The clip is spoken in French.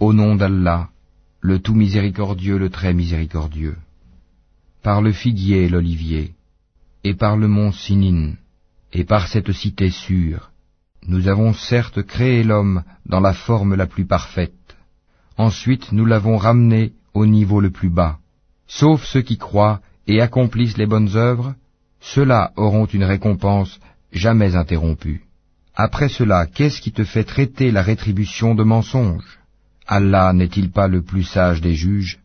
Au nom d'Allah, le tout miséricordieux, le très miséricordieux. Par le figuier et l'olivier, et par le mont Sinin, et par cette cité sûre, nous avons certes créé l'homme dans la forme la plus parfaite. Ensuite nous l'avons ramené au niveau le plus bas. Sauf ceux qui croient et accomplissent les bonnes œuvres, ceux-là auront une récompense jamais interrompue. Après cela, qu'est-ce qui te fait traiter la rétribution de mensonge Allah n'est-il pas le plus sage des juges?